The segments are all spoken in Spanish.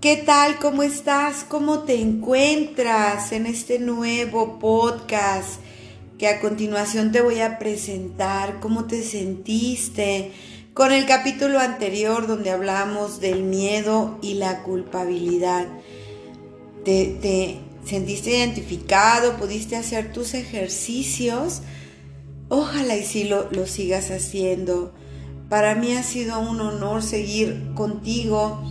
¿Qué tal? ¿Cómo estás? ¿Cómo te encuentras en este nuevo podcast que a continuación te voy a presentar? ¿Cómo te sentiste con el capítulo anterior donde hablamos del miedo y la culpabilidad? ¿Te, sentiste identificado? ¿Pudiste hacer tus ejercicios? Ojalá y sí lo, lo sigas haciendo. Para mí ha sido un honor seguir contigo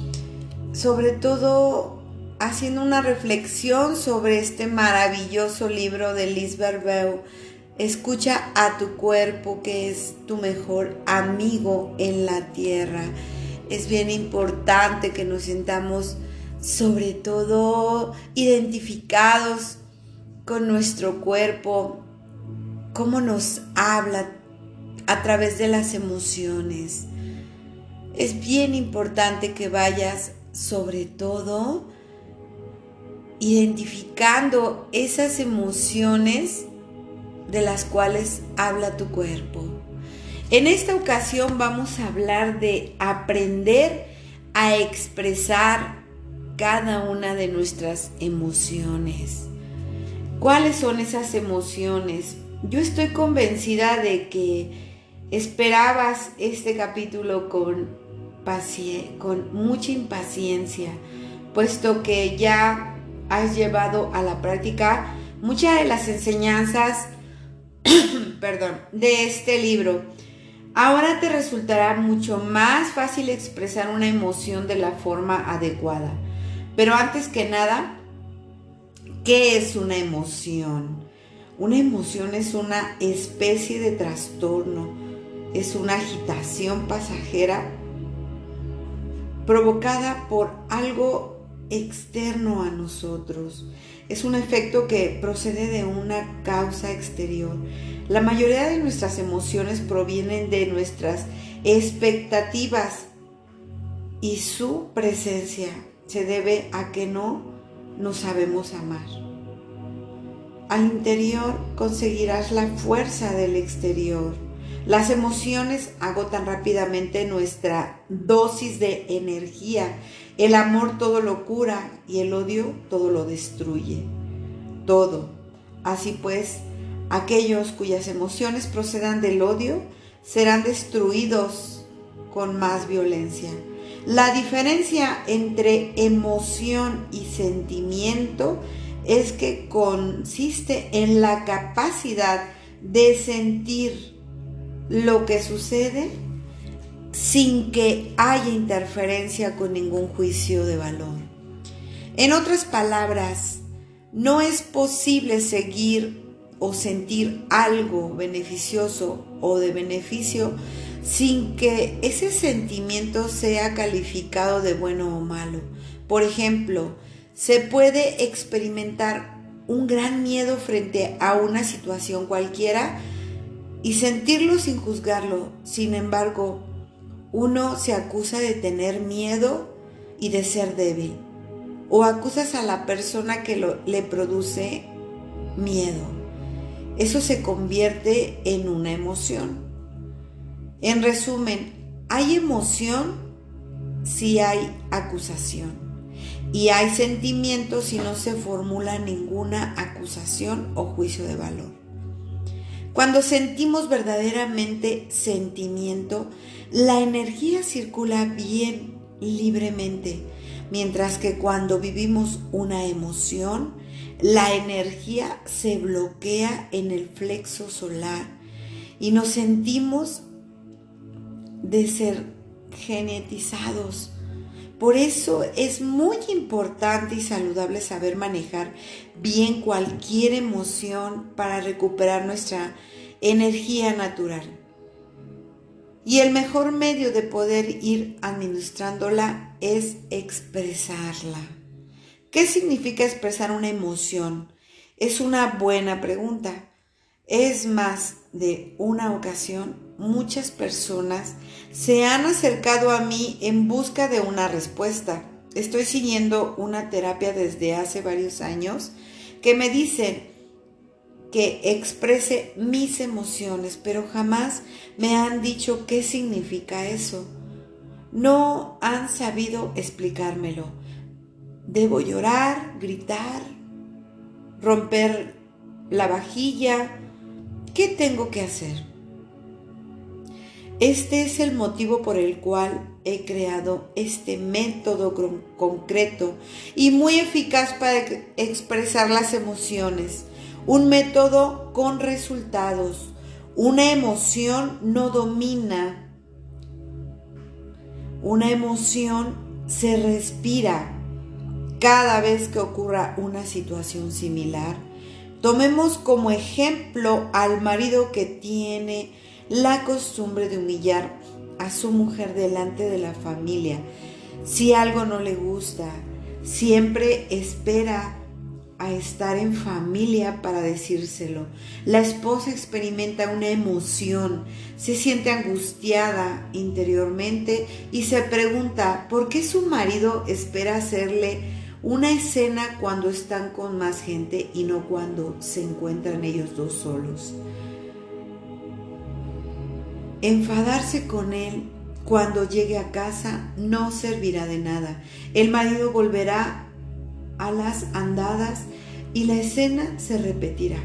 sobre todo haciendo una reflexión sobre este maravilloso libro de Liz Berbeu. Escucha a tu cuerpo que es tu mejor amigo en la tierra. Es bien importante que nos sintamos sobre todo identificados con nuestro cuerpo, cómo nos habla a través de las emociones. Es bien importante que vayas sobre todo identificando esas emociones de las cuales habla tu cuerpo. En esta ocasión vamos a hablar de aprender a expresar cada una de nuestras emociones. ¿Cuáles son esas emociones? Yo estoy convencida de que esperabas este capítulo con con mucha impaciencia, puesto que ya has llevado a la práctica muchas de las enseñanzas, de este libro. Ahora te resultará mucho más fácil expresar una emoción de la forma adecuada. Pero antes que nada, ¿qué es una emoción? Una emoción es una especie de trastorno, es una agitación pasajera provocada por algo externo a nosotros. Es un efecto que procede de una causa exterior. La mayoría de nuestras emociones provienen de nuestras expectativas y su presencia se debe a que no nos sabemos amar. Al interior conseguirás la fuerza del exterior las emociones agotan rápidamente nuestra dosis de energía. El amor todo lo cura y el odio todo lo destruye. Todo. Así pues, aquellos cuyas emociones procedan del odio serán destruidos con más violencia. La diferencia entre emoción y sentimiento es que consiste en la capacidad de sentir lo que sucede sin que haya interferencia con ningún juicio de valor. En otras palabras, no es posible seguir o sentir algo beneficioso o de beneficio sin que ese sentimiento sea calificado de bueno o malo. Por ejemplo, se puede experimentar un gran miedo frente a una situación cualquiera y sentirlo sin juzgarlo. Sin embargo, uno se acusa de tener miedo y de ser débil. O acusas a la persona que lo, le produce miedo. Eso se convierte en una emoción. En resumen, hay emoción si hay acusación. Y hay sentimiento si no se formula ninguna acusación o juicio de valor. Cuando sentimos verdaderamente sentimiento, la energía circula bien libremente, mientras que cuando vivimos una emoción, la energía se bloquea en el flexo solar y nos sentimos de ser genetizados por eso es muy importante y saludable saber manejar bien cualquier emoción para recuperar nuestra energía natural. Y el mejor medio de poder ir administrándola es expresarla. ¿Qué significa expresar una emoción? Es una buena pregunta. Es más de una ocasión muchas personas se han acercado a mí en busca de una respuesta. Estoy siguiendo una terapia desde hace varios años que me dicen que exprese mis emociones, pero jamás me han dicho qué significa eso. No han sabido explicármelo. Debo llorar, gritar, romper la vajilla. ¿Qué tengo que hacer? Este es el motivo por el cual he creado este método concreto y muy eficaz para expresar las emociones. Un método con resultados. Una emoción no domina. Una emoción se respira cada vez que ocurra una situación similar. Tomemos como ejemplo al marido que tiene la costumbre de humillar a su mujer delante de la familia. Si algo no le gusta, siempre espera a estar en familia para decírselo. La esposa experimenta una emoción, se siente angustiada interiormente y se pregunta por qué su marido espera hacerle una escena cuando están con más gente y no cuando se encuentran ellos dos solos. Enfadarse con él cuando llegue a casa no servirá de nada. El marido volverá a las andadas y la escena se repetirá.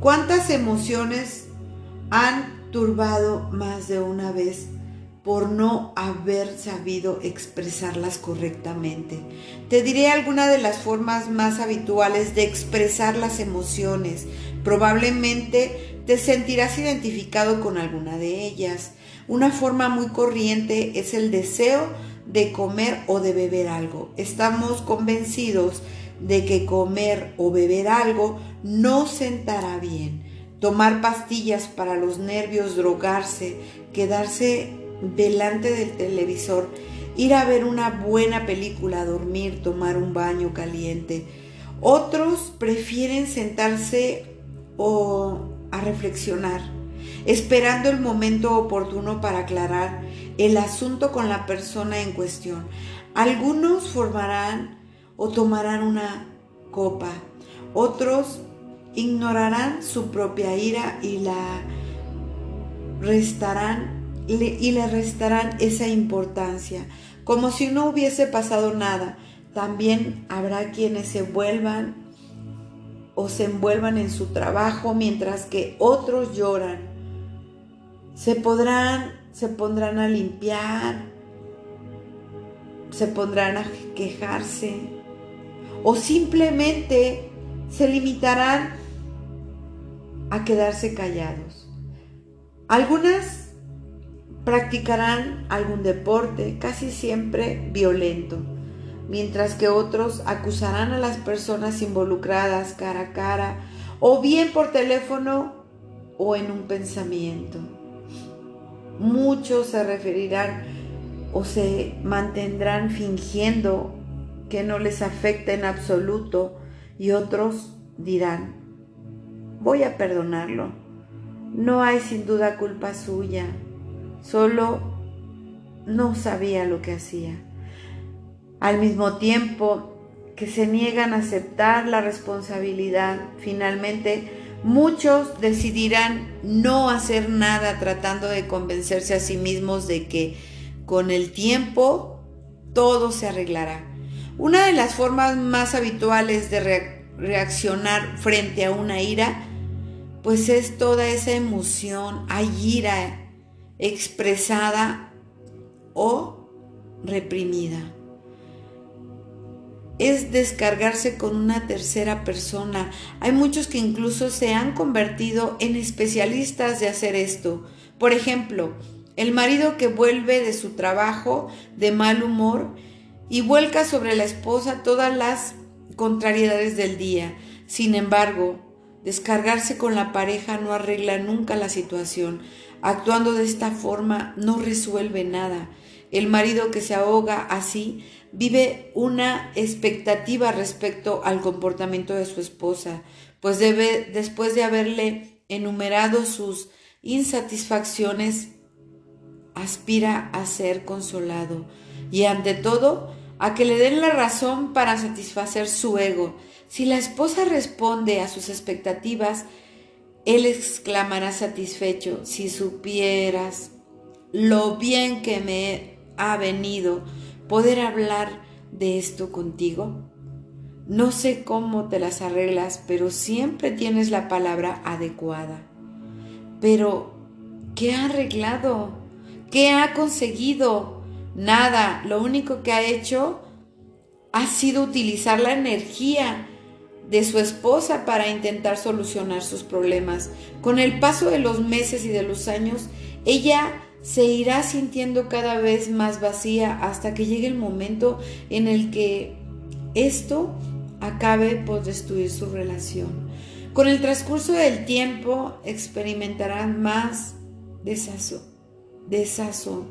¿Cuántas emociones han turbado más de una vez por no haber sabido expresarlas correctamente? Te diré algunas de las formas más habituales de expresar las emociones. Probablemente te sentirás identificado con alguna de ellas. Una forma muy corriente es el deseo de comer o de beber algo. Estamos convencidos de que comer o beber algo no sentará bien. Tomar pastillas para los nervios, drogarse, quedarse delante del televisor, ir a ver una buena película, dormir, tomar un baño caliente. Otros prefieren sentarse o a reflexionar, esperando el momento oportuno para aclarar el asunto con la persona en cuestión. Algunos formarán o tomarán una copa, otros ignorarán su propia ira y la restarán y le restarán esa importancia, como si no hubiese pasado nada. También habrá quienes se vuelvan o se envuelvan en su trabajo mientras que otros lloran. Se podrán, se pondrán a limpiar, se pondrán a quejarse o simplemente se limitarán a quedarse callados. Algunas practicarán algún deporte, casi siempre violento mientras que otros acusarán a las personas involucradas cara a cara, o bien por teléfono o en un pensamiento. Muchos se referirán o se mantendrán fingiendo que no les afecta en absoluto y otros dirán, voy a perdonarlo. No hay sin duda culpa suya, solo no sabía lo que hacía al mismo tiempo que se niegan a aceptar la responsabilidad. Finalmente, muchos decidirán no hacer nada tratando de convencerse a sí mismos de que con el tiempo todo se arreglará. Una de las formas más habituales de reaccionar frente a una ira, pues es toda esa emoción, hay ira expresada o reprimida es descargarse con una tercera persona. Hay muchos que incluso se han convertido en especialistas de hacer esto. Por ejemplo, el marido que vuelve de su trabajo de mal humor y vuelca sobre la esposa todas las contrariedades del día. Sin embargo, descargarse con la pareja no arregla nunca la situación. Actuando de esta forma no resuelve nada. El marido que se ahoga así vive una expectativa respecto al comportamiento de su esposa, pues debe, después de haberle enumerado sus insatisfacciones, aspira a ser consolado y ante todo a que le den la razón para satisfacer su ego. Si la esposa responde a sus expectativas, él exclamará satisfecho, si supieras lo bien que me ha venido poder hablar de esto contigo? No sé cómo te las arreglas, pero siempre tienes la palabra adecuada. Pero, ¿qué ha arreglado? ¿Qué ha conseguido? Nada. Lo único que ha hecho ha sido utilizar la energía de su esposa para intentar solucionar sus problemas. Con el paso de los meses y de los años, ella se irá sintiendo cada vez más vacía hasta que llegue el momento en el que esto acabe por destruir su relación. Con el transcurso del tiempo experimentará más desazón, desazón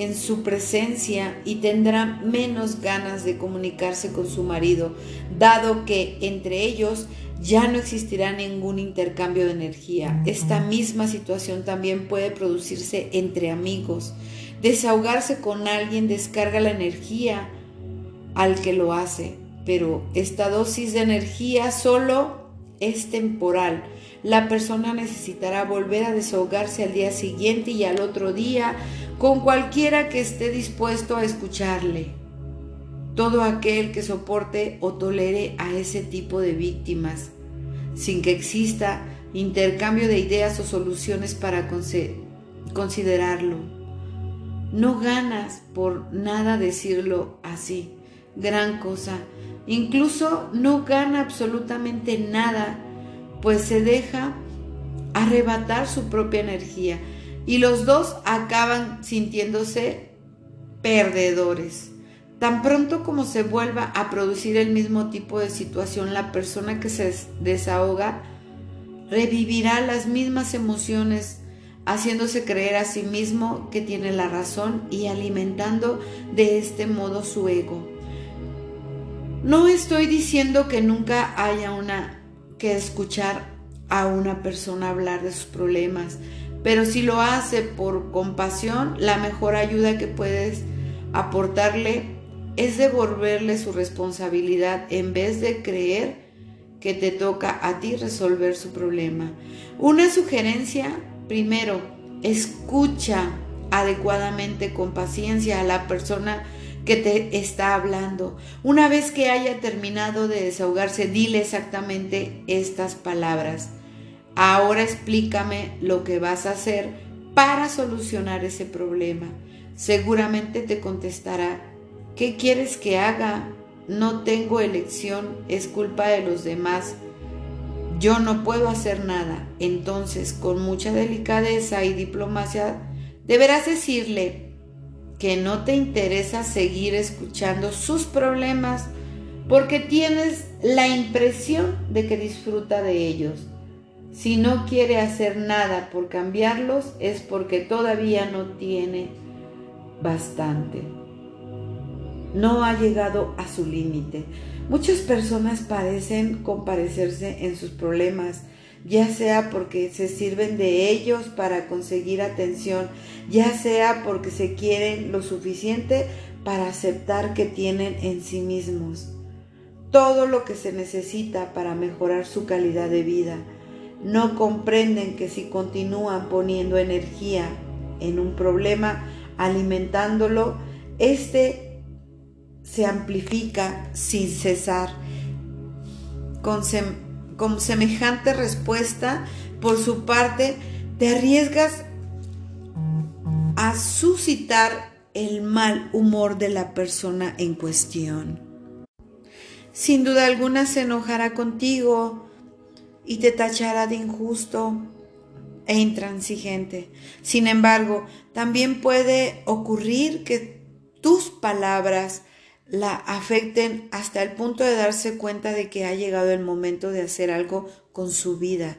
en su presencia y tendrá menos ganas de comunicarse con su marido, dado que entre ellos ya no existirá ningún intercambio de energía. Esta misma situación también puede producirse entre amigos. Desahogarse con alguien descarga la energía al que lo hace, pero esta dosis de energía solo es temporal. La persona necesitará volver a desahogarse al día siguiente y al otro día con cualquiera que esté dispuesto a escucharle. Todo aquel que soporte o tolere a ese tipo de víctimas, sin que exista intercambio de ideas o soluciones para considerarlo. No ganas por nada decirlo así, gran cosa. Incluso no gana absolutamente nada pues se deja arrebatar su propia energía y los dos acaban sintiéndose perdedores. Tan pronto como se vuelva a producir el mismo tipo de situación, la persona que se desahoga revivirá las mismas emociones, haciéndose creer a sí mismo que tiene la razón y alimentando de este modo su ego. No estoy diciendo que nunca haya una que escuchar a una persona hablar de sus problemas, pero si lo hace por compasión, la mejor ayuda que puedes aportarle es devolverle su responsabilidad en vez de creer que te toca a ti resolver su problema. Una sugerencia, primero, escucha adecuadamente con paciencia a la persona que te está hablando. Una vez que haya terminado de desahogarse, dile exactamente estas palabras. Ahora explícame lo que vas a hacer para solucionar ese problema. Seguramente te contestará, ¿qué quieres que haga? No tengo elección, es culpa de los demás. Yo no puedo hacer nada. Entonces, con mucha delicadeza y diplomacia, deberás decirle, que no te interesa seguir escuchando sus problemas porque tienes la impresión de que disfruta de ellos. Si no quiere hacer nada por cambiarlos es porque todavía no tiene bastante. No ha llegado a su límite. Muchas personas parecen comparecerse en sus problemas ya sea porque se sirven de ellos para conseguir atención, ya sea porque se quieren lo suficiente para aceptar que tienen en sí mismos todo lo que se necesita para mejorar su calidad de vida. No comprenden que si continúan poniendo energía en un problema, alimentándolo, este se amplifica sin cesar. Con con semejante respuesta por su parte, te arriesgas a suscitar el mal humor de la persona en cuestión. Sin duda alguna se enojará contigo y te tachará de injusto e intransigente. Sin embargo, también puede ocurrir que tus palabras la afecten hasta el punto de darse cuenta de que ha llegado el momento de hacer algo con su vida.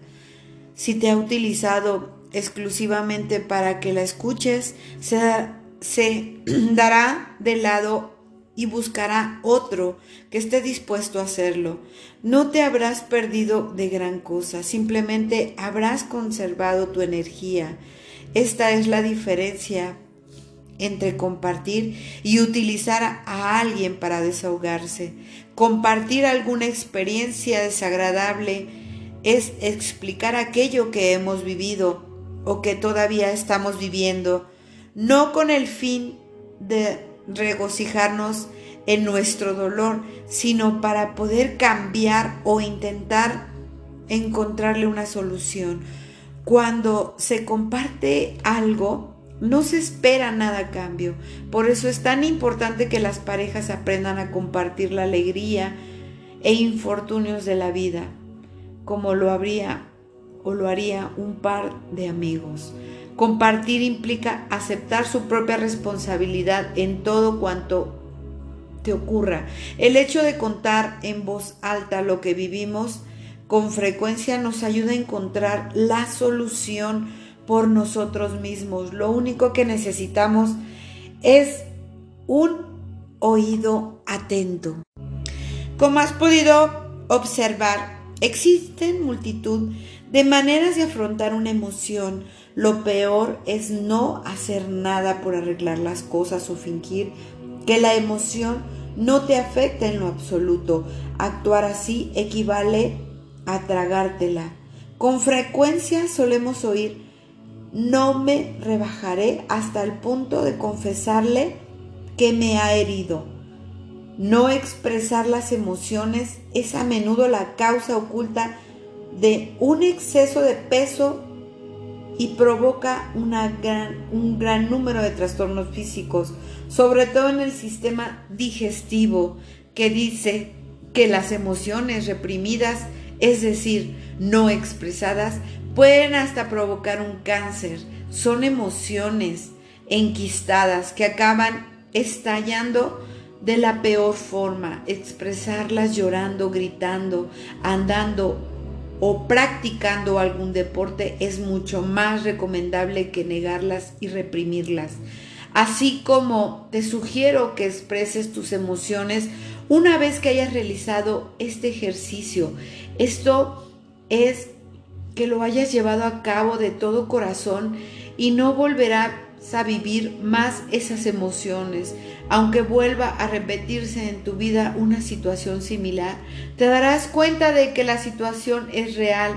Si te ha utilizado exclusivamente para que la escuches, se, dará de lado y buscará otro que esté dispuesto a hacerlo. No te habrás perdido de gran cosa, simplemente habrás conservado tu energía. Esta es la diferencia entre compartir y utilizar a alguien para desahogarse. Compartir alguna experiencia desagradable es explicar aquello que hemos vivido o que todavía estamos viviendo, no con el fin de regocijarnos en nuestro dolor, sino para poder cambiar o intentar encontrarle una solución. Cuando se comparte algo, no se espera nada a cambio. Por eso es tan importante que las parejas aprendan a compartir la alegría e infortunios de la vida, como lo habría o lo haría un par de amigos. Compartir implica aceptar su propia responsabilidad en todo cuanto te ocurra. El hecho de contar en voz alta lo que vivimos con frecuencia nos ayuda a encontrar la solución por nosotros mismos. Lo único que necesitamos es un oído atento. Como has podido observar, existen multitud de maneras de afrontar una emoción. Lo peor es no hacer nada por arreglar las cosas o fingir que la emoción no te afecta en lo absoluto. Actuar así equivale a tragártela. Con frecuencia solemos oír, no me rebajaré hasta el punto de confesarle que me ha herido. No expresar las emociones es a menudo la causa oculta de un exceso de peso y provoca gran, un gran número de trastornos físicos, sobre todo en el sistema digestivo, que dice que las emociones reprimidas, es decir, no expresadas, pueden hasta provocar un cáncer. Son emociones enquistadas que acaban estallando de la peor forma, expresarlas llorando, gritando, andando o practicando algún deporte es mucho más recomendable que negarlas y reprimirlas. Así como te sugiero que expreses tus emociones una vez que hayas realizado este ejercicio. Esto es que lo hayas llevado a cabo de todo corazón y no volverás a vivir más esas emociones. Aunque vuelva a repetirse en tu vida una situación similar, te darás cuenta de que la situación es real,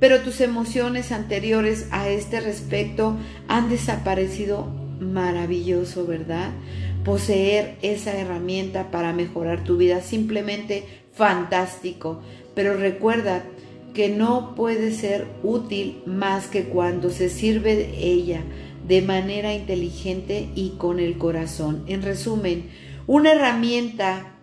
pero tus emociones anteriores a este respecto han desaparecido. Maravilloso, ¿verdad? Poseer esa herramienta para mejorar tu vida, simplemente fantástico. Pero recuerda que no puede ser útil más que cuando se sirve de ella de manera inteligente y con el corazón. En resumen, una herramienta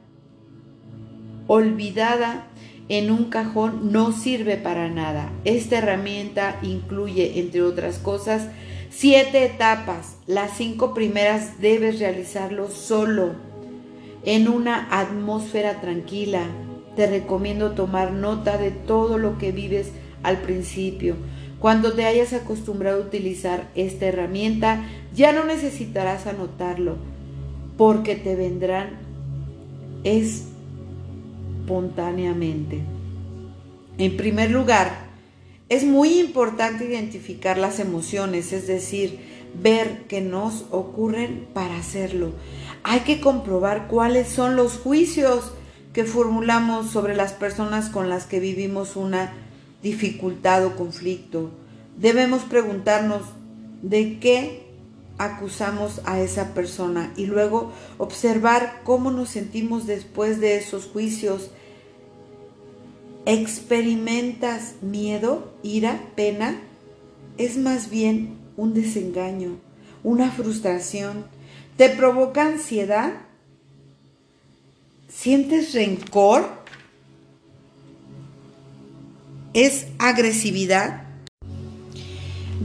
olvidada en un cajón no sirve para nada. Esta herramienta incluye, entre otras cosas, siete etapas. Las cinco primeras debes realizarlo solo, en una atmósfera tranquila. Te recomiendo tomar nota de todo lo que vives al principio cuando te hayas acostumbrado a utilizar esta herramienta, ya no necesitarás anotarlo, porque te vendrán espontáneamente. En primer lugar, es muy importante identificar las emociones, es decir, ver que nos ocurren para hacerlo. Hay que comprobar cuáles son los juicios que formulamos sobre las personas con las que vivimos una dificultad o conflicto. Debemos preguntarnos de qué acusamos a esa persona y luego observar cómo nos sentimos después de esos juicios. ¿Experimentas miedo, ira, pena? Es más bien un desengaño, una frustración. ¿Te provoca ansiedad? ¿Sientes rencor? Es agresividad.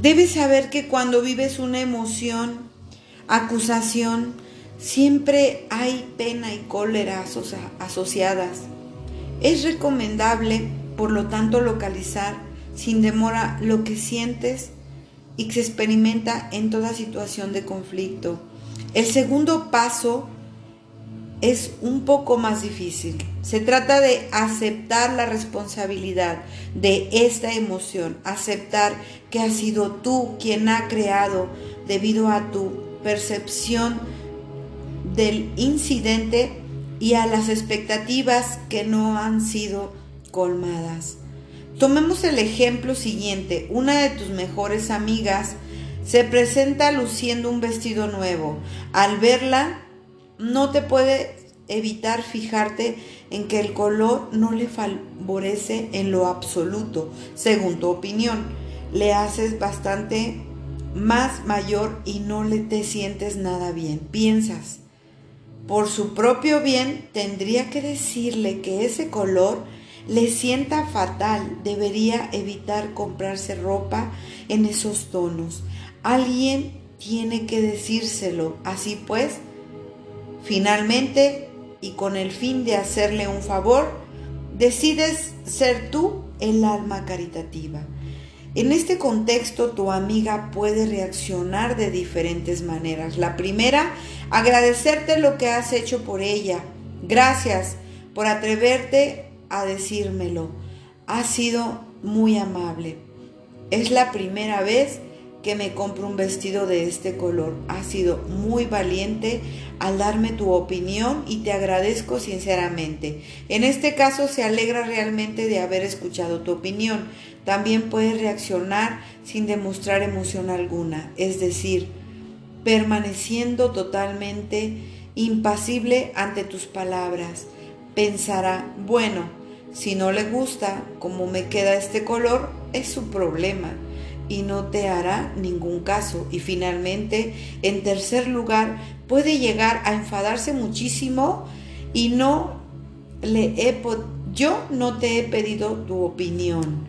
Debes saber que cuando vives una emoción, acusación, siempre hay pena y cólera asociadas. Es recomendable, por lo tanto, localizar sin demora lo que sientes y que se experimenta en toda situación de conflicto. El segundo paso es un poco más difícil. Se trata de aceptar la responsabilidad de esta emoción, aceptar que has sido tú quien ha creado debido a tu percepción del incidente y a las expectativas que no han sido colmadas. Tomemos el ejemplo siguiente. Una de tus mejores amigas se presenta luciendo un vestido nuevo. Al verla, no te puede evitar fijarte en que el color no le favorece en lo absoluto, según tu opinión. Le haces bastante más mayor y no le te sientes nada bien. Piensas, por su propio bien tendría que decirle que ese color le sienta fatal, debería evitar comprarse ropa en esos tonos. Alguien tiene que decírselo. Así pues, finalmente, y con el fin de hacerle un favor, decides ser tú el alma caritativa. En este contexto tu amiga puede reaccionar de diferentes maneras. La primera, agradecerte lo que has hecho por ella. Gracias por atreverte a decírmelo. Ha sido muy amable. Es la primera vez que me compro un vestido de este color. Has sido muy valiente al darme tu opinión y te agradezco sinceramente. En este caso se alegra realmente de haber escuchado tu opinión también puedes reaccionar sin demostrar emoción alguna, es decir, permaneciendo totalmente impasible ante tus palabras. Pensará, bueno, si no le gusta cómo me queda este color, es su problema y no te hará ningún caso. Y finalmente, en tercer lugar, puede llegar a enfadarse muchísimo y no le he yo no te he pedido tu opinión.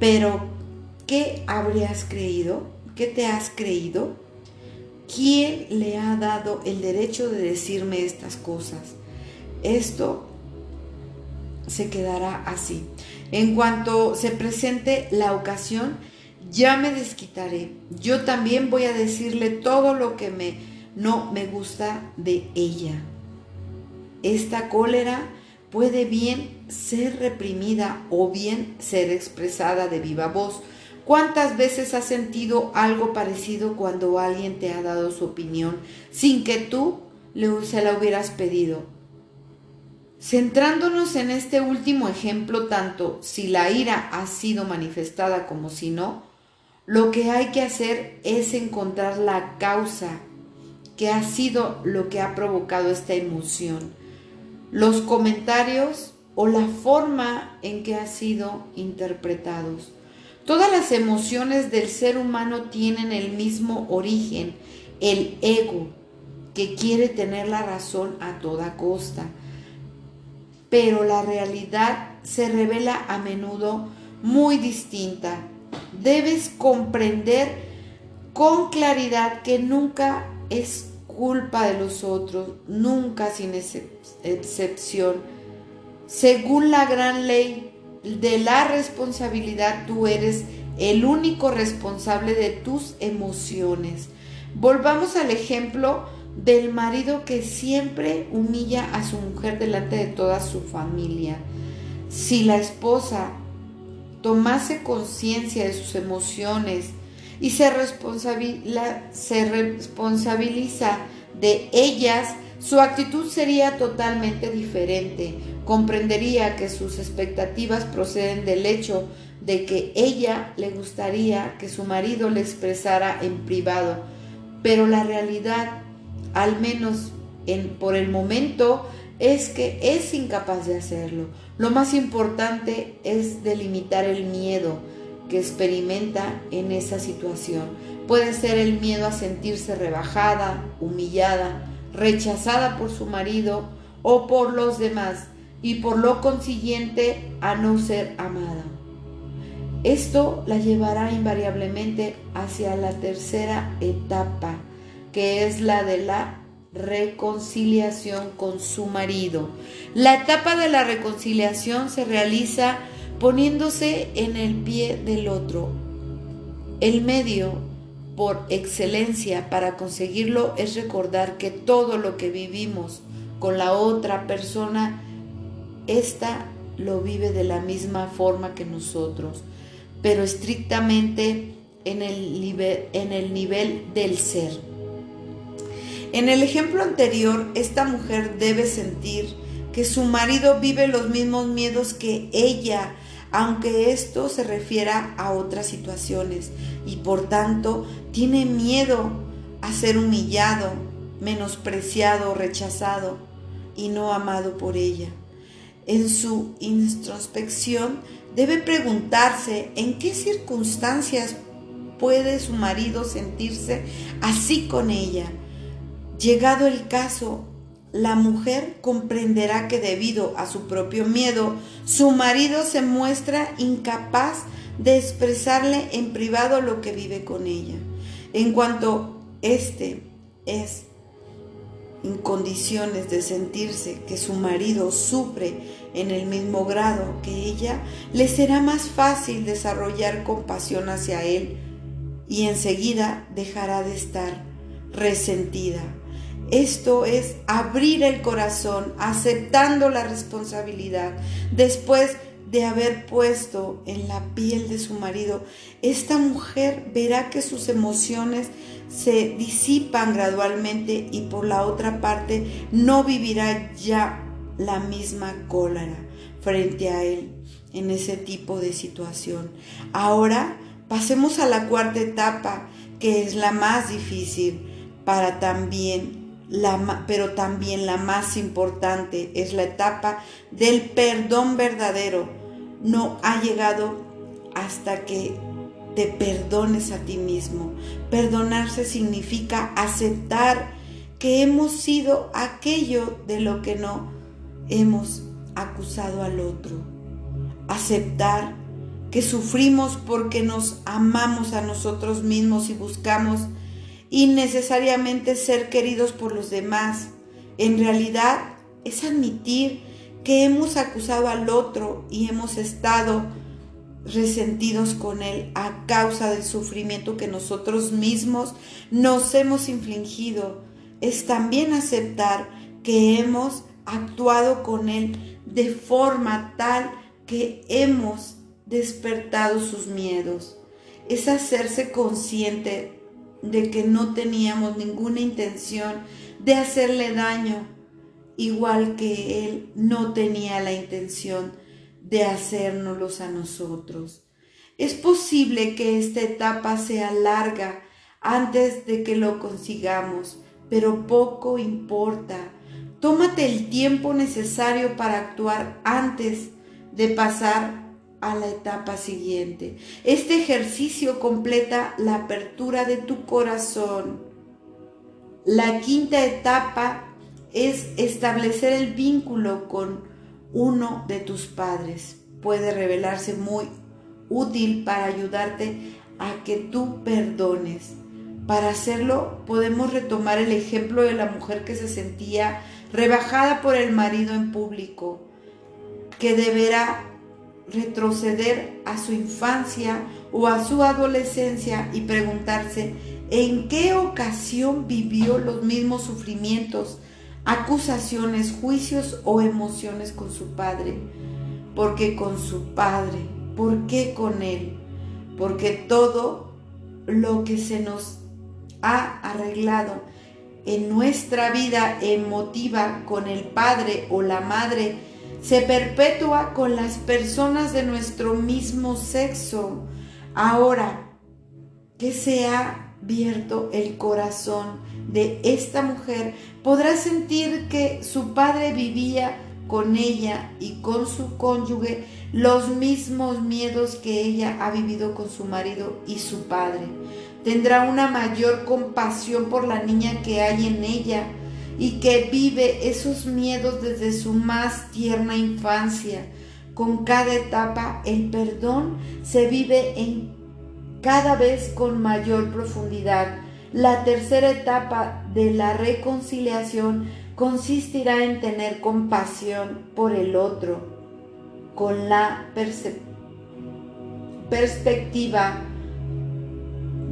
Pero, ¿qué habrías creído? ¿Qué te has creído? ¿Quién le ha dado el derecho de decirme estas cosas? Esto se quedará así. En cuanto se presente la ocasión, ya me desquitaré. Yo también voy a decirle todo lo que me no me gusta de ella. Esta cólera puede bien ser reprimida o bien ser expresada de viva voz. ¿Cuántas veces has sentido algo parecido cuando alguien te ha dado su opinión sin que tú se la hubieras pedido? Centrándonos en este último ejemplo, tanto si la ira ha sido manifestada como si no, lo que hay que hacer es encontrar la causa que ha sido lo que ha provocado esta emoción los comentarios o la forma en que ha sido interpretados. Todas las emociones del ser humano tienen el mismo origen, el ego, que quiere tener la razón a toda costa. Pero la realidad se revela a menudo muy distinta. Debes comprender con claridad que nunca es culpa de los otros, nunca sin excepción. Según la gran ley de la responsabilidad, tú eres el único responsable de tus emociones. Volvamos al ejemplo del marido que siempre humilla a su mujer delante de toda su familia. Si la esposa tomase conciencia de sus emociones, y se, responsabiliza de ellas, su actitud sería totalmente diferente. Comprendería que sus expectativas proceden del hecho de que ella le gustaría que su marido le expresara en privado, pero la realidad, al menos en, por el momento, es que es incapaz de hacerlo. Lo más importante es delimitar el miedo, que experimenta en esa situación. Puede ser el miedo a sentirse rebajada, humillada, rechazada por su marido o por los demás y por lo consiguiente a no ser amada. Esto la llevará invariablemente hacia la tercera etapa, que es la de la reconciliación con su marido. La etapa de la reconciliación se realiza poniéndose en el pie del otro. El medio por excelencia para conseguirlo es recordar que todo lo que vivimos con la otra persona, ésta lo vive de la misma forma que nosotros, pero estrictamente en el nivel, en el nivel del ser. En el ejemplo anterior, esta mujer debe sentir que su marido vive los mismos miedos que ella aunque esto se refiera a otras situaciones y por tanto tiene miedo a ser humillado menospreciado rechazado y no amado por ella. En su introspección debe preguntarse en qué circunstancias puede su marido sentirse así con ella. Llegado el caso, la mujer comprenderá que debido a su propio miedo, su marido se muestra incapaz de expresarle en privado lo que vive con ella. En cuanto éste es en condiciones de sentirse que su marido sufre en el mismo grado que ella, le será más fácil desarrollar compasión hacia él y enseguida dejará de estar resentida. Esto es abrir el corazón, aceptando la responsabilidad. Después de haber puesto en la piel de su marido, esta mujer verá que sus emociones se disipan gradualmente y por la otra parte no vivirá ya la misma cólera frente a él en ese tipo de situación. Ahora pasemos a la cuarta etapa, que es la más difícil para también pero también la más importante es la etapa del perdón verdadero. No ha llegado hasta que te perdones a ti mismo. Perdonarse significa aceptar que hemos sido aquello de lo que no hemos acusado al otro. Aceptar que sufrimos porque nos amamos a nosotros mismos y buscamos innecesariamente ser queridos por los demás. En realidad es admitir que hemos acusado al otro y hemos estado resentidos con Él a causa del sufrimiento que nosotros mismos nos hemos infligido. Es también aceptar que hemos actuado con Él de forma tal que hemos despertado sus miedos. Es hacerse consciente de que no teníamos ninguna intención de hacerle daño, igual que Él no tenía la intención de hacérnoslos a nosotros. Es posible que esta etapa sea larga antes de que lo consigamos, pero poco importa. Tómate el tiempo necesario para actuar antes de pasar a la etapa siguiente. Este ejercicio completa la apertura de tu corazón. La quinta etapa es establecer el vínculo con uno de tus padres. Puede revelarse muy útil para ayudarte a que tú perdones. Para hacerlo podemos retomar el ejemplo de la mujer que se sentía rebajada por el marido en público, que deberá retroceder a su infancia o a su adolescencia y preguntarse en qué ocasión vivió los mismos sufrimientos, acusaciones, juicios o emociones con su padre. Porque con su padre, ¿por qué con él? Porque todo lo que se nos ha arreglado en nuestra vida emotiva con el padre o la madre se perpetúa con las personas de nuestro mismo sexo. Ahora que se ha abierto el corazón de esta mujer, podrá sentir que su padre vivía con ella y con su cónyuge los mismos miedos que ella ha vivido con su marido y su padre. Tendrá una mayor compasión por la niña que hay en ella y que vive esos miedos desde su más tierna infancia. Con cada etapa el perdón se vive en cada vez con mayor profundidad. La tercera etapa de la reconciliación consistirá en tener compasión por el otro, con la perspectiva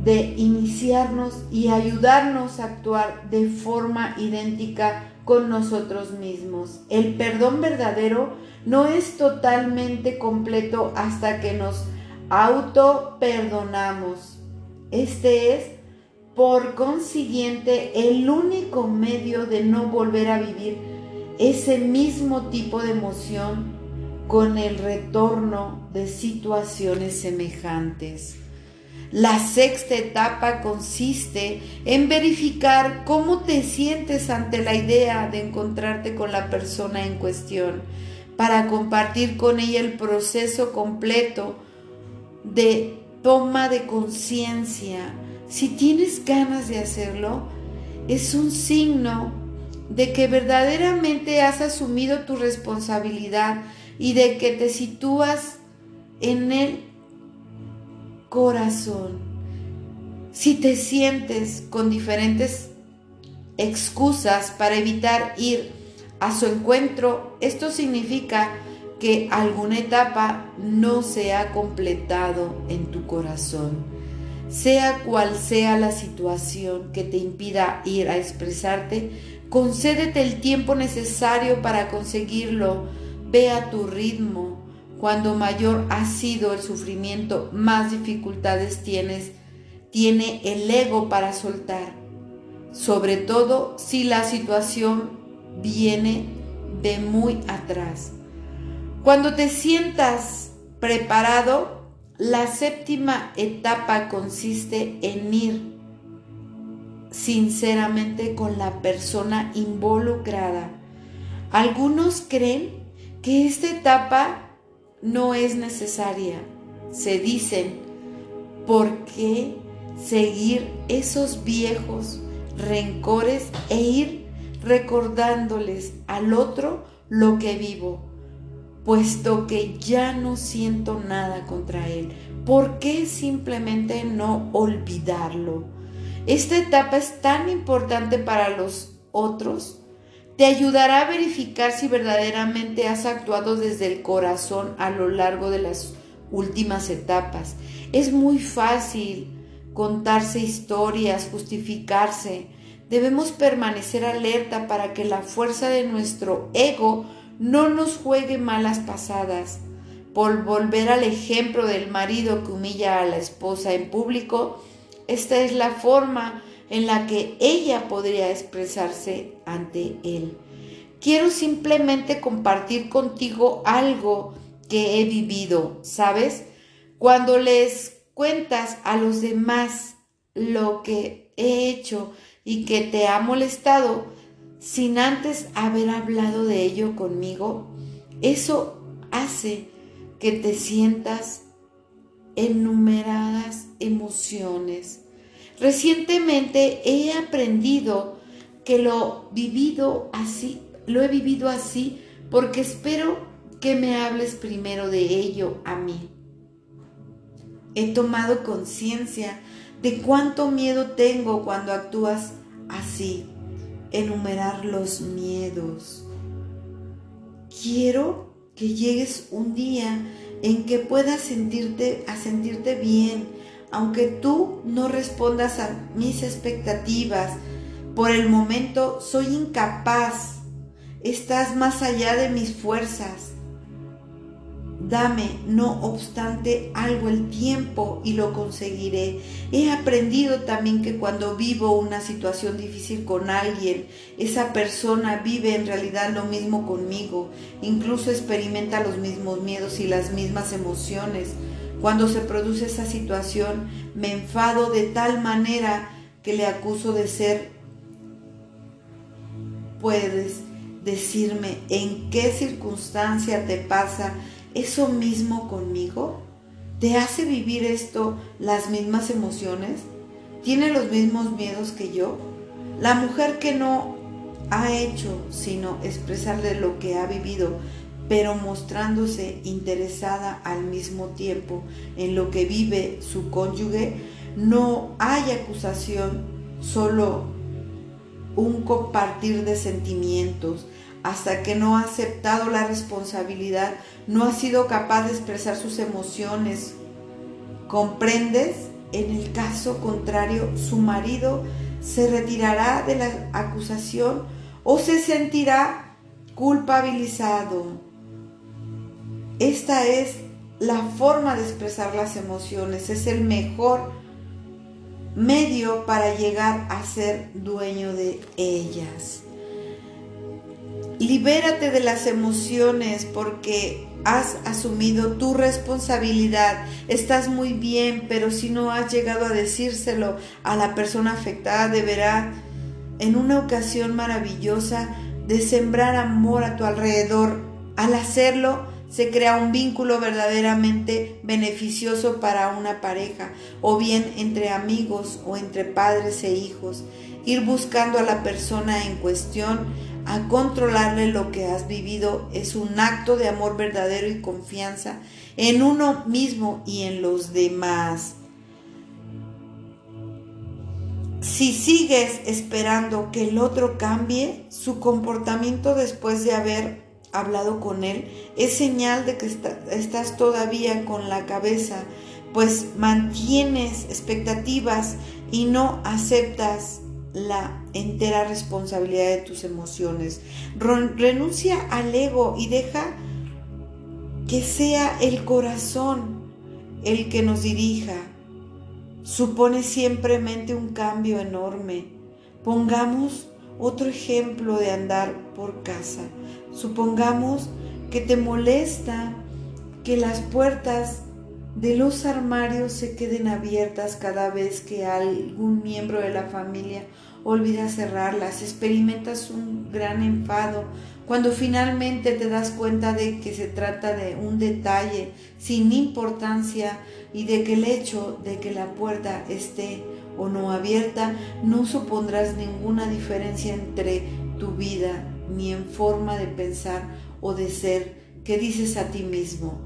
de iniciarnos y ayudarnos a actuar de forma idéntica con nosotros mismos. El perdón verdadero no es totalmente completo hasta que nos auto perdonamos. Este es, por consiguiente, el único medio de no volver a vivir ese mismo tipo de emoción con el retorno de situaciones semejantes. La sexta etapa consiste en verificar cómo te sientes ante la idea de encontrarte con la persona en cuestión para compartir con ella el proceso completo de toma de conciencia. Si tienes ganas de hacerlo, es un signo de que verdaderamente has asumido tu responsabilidad y de que te sitúas en el corazón. Si te sientes con diferentes excusas para evitar ir a su encuentro, esto significa que alguna etapa no se ha completado en tu corazón. Sea cual sea la situación que te impida ir a expresarte, concédete el tiempo necesario para conseguirlo. Ve a tu ritmo, cuando mayor ha sido el sufrimiento, más dificultades tienes, tiene el ego para soltar. Sobre todo si la situación viene de muy atrás. Cuando te sientas preparado, la séptima etapa consiste en ir sinceramente con la persona involucrada. Algunos creen que esta etapa no es necesaria. Se dicen, ¿por qué seguir esos viejos rencores e ir recordándoles al otro lo que vivo? Puesto que ya no siento nada contra él, ¿por qué simplemente no olvidarlo? Esta etapa es tan importante para los otros te ayudará a verificar si verdaderamente has actuado desde el corazón a lo largo de las últimas etapas. Es muy fácil contarse historias, justificarse. Debemos permanecer alerta para que la fuerza de nuestro ego no nos juegue malas pasadas. Por volver al ejemplo del marido que humilla a la esposa en público, esta es la forma en la que ella podría expresarse ante él. Quiero simplemente compartir contigo algo que he vivido, ¿sabes? Cuando les cuentas a los demás lo que he hecho y que te ha molestado sin antes haber hablado de ello conmigo, eso hace que te sientas enumeradas emociones Recientemente he aprendido que lo vivido así, lo he vivido así porque espero que me hables primero de ello a mí. He tomado conciencia de cuánto miedo tengo cuando actúas así. Enumerar los miedos. Quiero que llegues un día en que puedas sentirte a sentirte bien, aunque tú no respondas a mis expectativas, por el momento soy incapaz. Estás más allá de mis fuerzas. Dame, no obstante, algo el tiempo y lo conseguiré. He aprendido también que cuando vivo una situación difícil con alguien, esa persona vive en realidad lo mismo conmigo, incluso experimenta los mismos miedos y las mismas emociones. Cuando se produce esa situación, me enfado de tal manera que le acuso de ser. Puedes decirme en qué circunstancia te pasa eso mismo conmigo. ¿Te hace vivir esto las mismas emociones? ¿Tiene los mismos miedos que yo? La mujer que no ha hecho sino expresar de lo que ha vivido pero mostrándose interesada al mismo tiempo en lo que vive su cónyuge, no hay acusación, solo un compartir de sentimientos. Hasta que no ha aceptado la responsabilidad, no ha sido capaz de expresar sus emociones. ¿Comprendes? En el caso contrario, su marido se retirará de la acusación o se sentirá culpabilizado. Esta es la forma de expresar las emociones, es el mejor medio para llegar a ser dueño de ellas. Libérate de las emociones porque has asumido tu responsabilidad. Estás muy bien, pero si no has llegado a decírselo a la persona afectada, deberá en una ocasión maravillosa de sembrar amor a tu alrededor. Al hacerlo, se crea un vínculo verdaderamente beneficioso para una pareja, o bien entre amigos o entre padres e hijos. Ir buscando a la persona en cuestión a controlarle lo que has vivido es un acto de amor verdadero y confianza en uno mismo y en los demás. Si sigues esperando que el otro cambie su comportamiento después de haber hablado con él, es señal de que estás todavía con la cabeza, pues mantienes expectativas y no aceptas la entera responsabilidad de tus emociones. Renuncia al ego y deja que sea el corazón el que nos dirija. Supone simplemente un cambio enorme. Pongamos otro ejemplo de andar por casa. Supongamos que te molesta que las puertas de los armarios se queden abiertas cada vez que algún miembro de la familia olvida cerrarlas, experimentas un gran enfado cuando finalmente te das cuenta de que se trata de un detalle sin importancia y de que el hecho de que la puerta esté o no abierta no supondrás ninguna diferencia entre tu vida ni en forma de pensar o de ser que dices a ti mismo.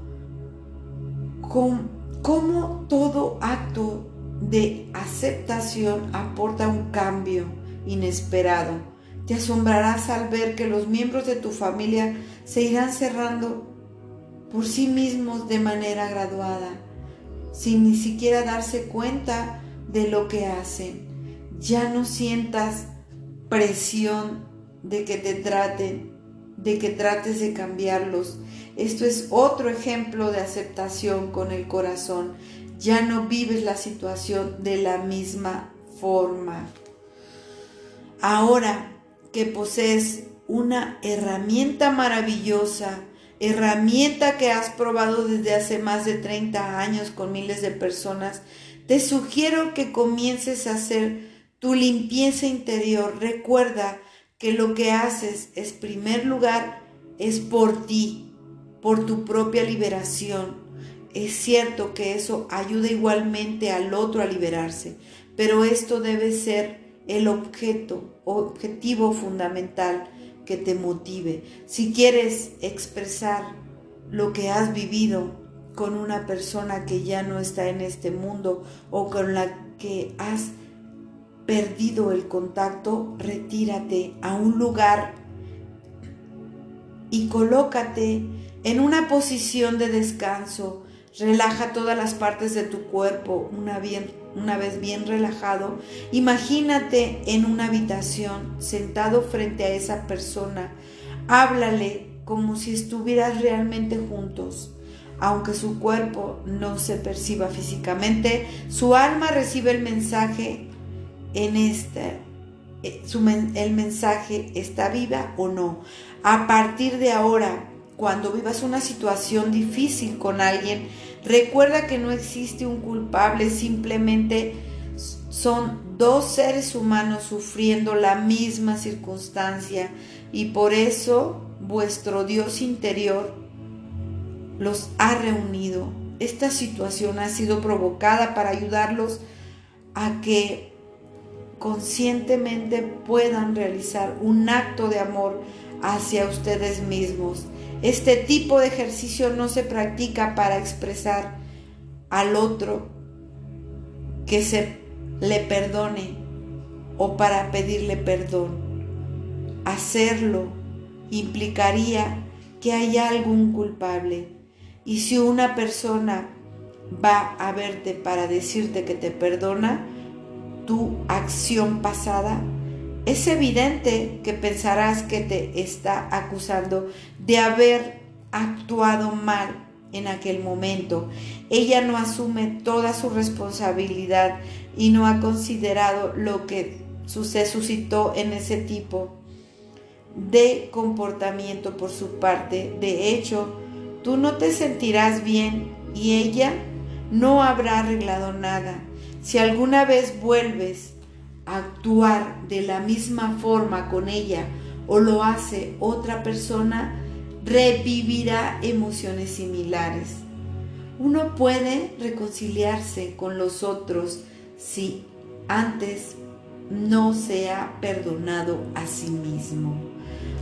Como todo acto de aceptación aporta un cambio inesperado. Te asombrarás al ver que los miembros de tu familia se irán cerrando por sí mismos de manera graduada, sin ni siquiera darse cuenta de lo que hacen. Ya no sientas presión de que te traten, de que trates de cambiarlos. Esto es otro ejemplo de aceptación con el corazón ya no vives la situación de la misma forma. Ahora que posees una herramienta maravillosa, herramienta que has probado desde hace más de 30 años con miles de personas, te sugiero que comiences a hacer tu limpieza interior. Recuerda que lo que haces es primer lugar es por ti, por tu propia liberación es cierto que eso ayuda igualmente al otro a liberarse, pero esto debe ser el objeto, objetivo fundamental que te motive. Si quieres expresar lo que has vivido con una persona que ya no está en este mundo o con la que has perdido el contacto, retírate a un lugar y colócate en una posición de descanso Relaja todas las partes de tu cuerpo una, vez bien relajado. Imagínate en una habitación sentado frente a esa persona. Háblale como si estuvieras realmente juntos. Aunque su cuerpo no se perciba físicamente, su alma recibe el mensaje en este. el mensaje está viva o no. A partir de ahora, cuando vivas una situación difícil con alguien, recuerda que no existe un culpable, simplemente son dos seres humanos sufriendo la misma circunstancia y por eso vuestro Dios interior los ha reunido. Esta situación ha sido provocada para ayudarlos a que conscientemente puedan realizar un acto de amor hacia ustedes mismos. Este tipo de ejercicio no se practica para expresar al otro que se le perdone o para pedirle perdón. Hacerlo implicaría que haya algún culpable. Y si una persona va a verte para decirte que te perdona, tu acción pasada es evidente que pensarás que te está acusando de haber actuado mal en aquel momento. Ella no asume toda su responsabilidad y no ha considerado lo que se suscitó en ese tipo. de comportamiento por su parte. De hecho, tú no te sentirás bien y ella no habrá arreglado nada. Si alguna vez vuelves actuar de la misma forma con ella o lo hace otra persona, revivirá emociones similares. Uno puede reconciliarse con los otros si antes no se ha perdonado a sí mismo.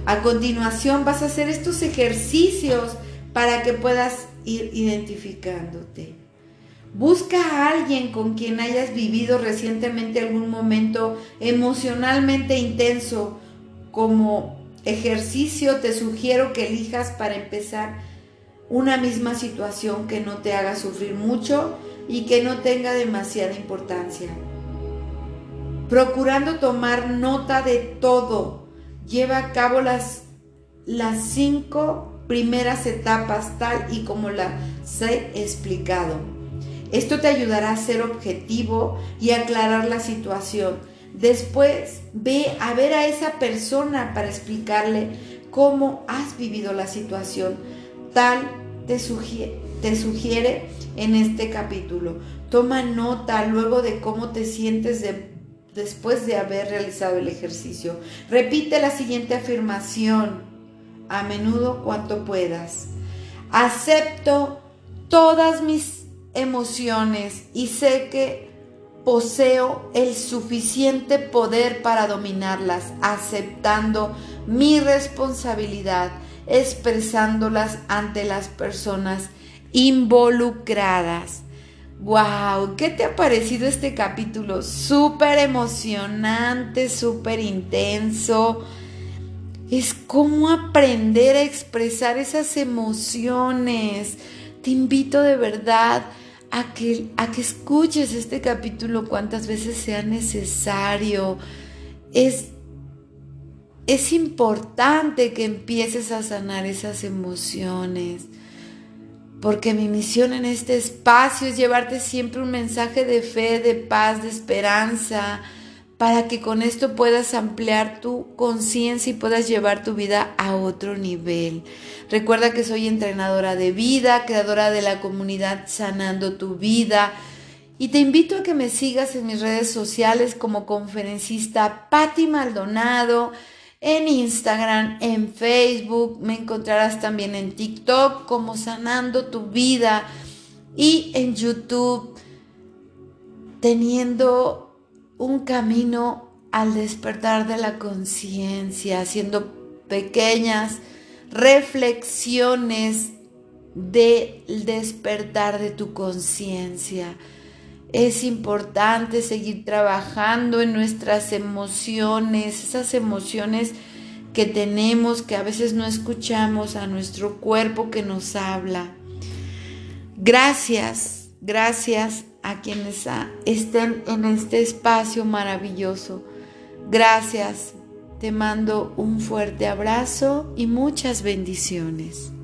A continuación vas a hacer estos ejercicios para que puedas ir identificándote. Busca a alguien con quien hayas vivido recientemente algún momento emocionalmente intenso. Como ejercicio te sugiero que elijas para empezar una misma situación que no te haga sufrir mucho y que no tenga demasiada importancia. Procurando tomar nota de todo, lleva a cabo las, las cinco primeras etapas tal y como las he explicado. Esto te ayudará a ser objetivo y aclarar la situación. Después ve a ver a esa persona para explicarle cómo has vivido la situación. Tal te sugiere, te sugiere en este capítulo. Toma nota luego de cómo te sientes después de haber realizado el ejercicio. Repite la siguiente afirmación a menudo cuanto puedas. Acepto todas mis emociones y sé que poseo el suficiente poder para dominarlas, aceptando mi responsabilidad, expresándolas ante las personas involucradas. ¡Wow! ¿Qué te ha parecido este capítulo? Súper emocionante, súper intenso. Es como aprender a expresar esas emociones. Te invito de verdad a que, a que escuches este capítulo cuantas veces sea necesario. Es, es importante que empieces a sanar esas emociones porque mi misión en este espacio es llevarte siempre un mensaje de fe, de paz, de esperanza, para que con esto puedas ampliar tu conciencia y puedas llevar tu vida a otro nivel. Recuerda que soy entrenadora de vida, creadora de la comunidad Sanando tu vida. Y te invito a que me sigas en mis redes sociales como conferencista Patti Maldonado en Instagram, en Facebook, me encontrarás también en TikTok como Sanando tu vida y en YouTube teniendo un camino al despertar de la conciencia, haciendo pequeñas reflexiones del despertar de tu conciencia. Es importante seguir trabajando en nuestras emociones, esas emociones que tenemos, que a veces no escuchamos a nuestro cuerpo que nos habla. Gracias, gracias a quienes estén en este espacio maravilloso. Gracias, te mando un fuerte abrazo y muchas bendiciones.